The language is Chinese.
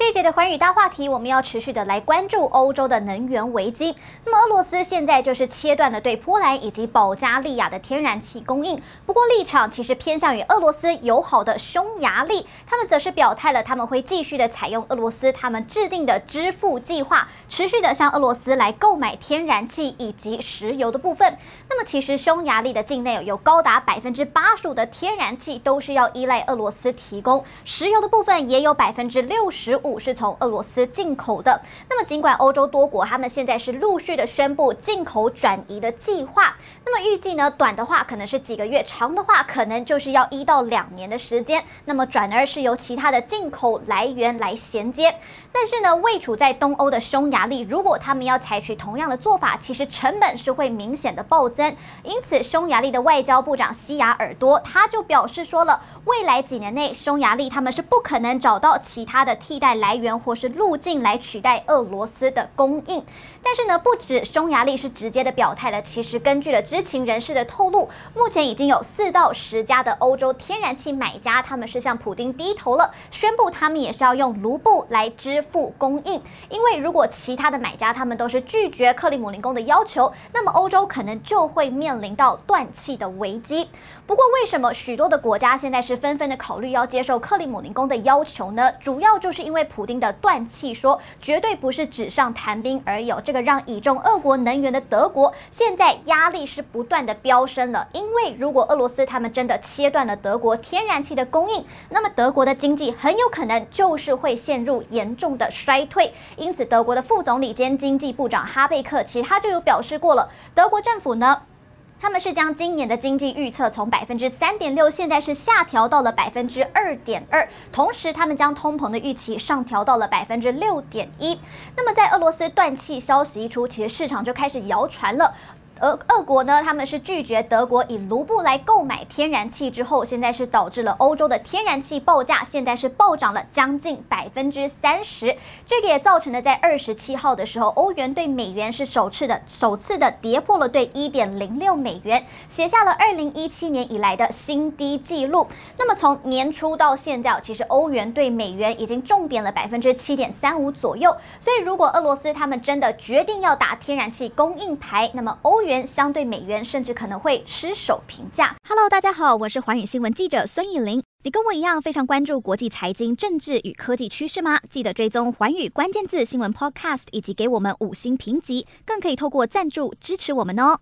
这一节的寰宇大话题，我们要持续的来关注欧洲的能源危机。那么，俄罗斯现在就是切断了对波兰以及保加利亚的天然气供应。不过，立场其实偏向于俄罗斯友好的匈牙利，他们则是表态了，他们会继续的采用俄罗斯他们制定的支付计划，持续的向俄罗斯来购买天然气以及石油的部分。那么，其实匈牙利的境内有高达百分之八十五的天然气都是要依赖俄罗斯提供，石油的部分也有百分之六十五。是从俄罗斯进口的。那么，尽管欧洲多国他们现在是陆续的宣布进口转移的计划，那么预计呢，短的话可能是几个月，长的话可能就是要一到两年的时间。那么，转而是由其他的进口来源来衔接。但是呢，位处在东欧的匈牙利，如果他们要采取同样的做法，其实成本是会明显的暴增。因此，匈牙利的外交部长西雅尔多他就表示说了，未来几年内，匈牙利他们是不可能找到其他的替代来源或是路径来取代俄罗斯的供应。但是呢，不止匈牙利是直接的表态了，其实根据了知情人士的透露，目前已经有四到十家的欧洲天然气买家，他们是向普丁低头了，宣布他们也是要用卢布来支付供应。因为如果其他的买家他们都是拒绝克里姆林宫的要求，那么欧洲可能就会面临到断气的危机。不过，为什么许多的国家现在是纷纷的考虑要接受克里姆林宫的要求呢？主要就是因为普丁的断气说绝对不是纸上谈兵而已。这个让倚重俄国能源的德国现在压力是不断的飙升了，因为如果俄罗斯他们真的切断了德国天然气的供应，那么德国的经济很有可能就是会陷入严重的衰退。因此，德国的副总理兼经济部长哈贝克其他就有表示过了，德国政府呢。他们是将今年的经济预测从百分之三点六，现在是下调到了百分之二点二，同时他们将通膨的预期上调到了百分之六点一。那么在俄罗斯断气消息一出，其实市场就开始谣传了。而俄国呢，他们是拒绝德国以卢布来购买天然气之后，现在是导致了欧洲的天然气报价现在是暴涨了将近百分之三十。这个也造成了在二十七号的时候，欧元对美元是首次的首次的跌破了对一点零六美元，写下了二零一七年以来的新低纪录。那么从年初到现在，其实欧元对美元已经重贬了百分之七点三五左右。所以如果俄罗斯他们真的决定要打天然气供应牌，那么欧元。相对美元，甚至可能会失守平价。Hello，大家好，我是寰宇新闻记者孙艺玲。你跟我一样非常关注国际财经、政治与科技趋势吗？记得追踪寰宇关键字新闻 Podcast，以及给我们五星评级，更可以透过赞助支持我们哦。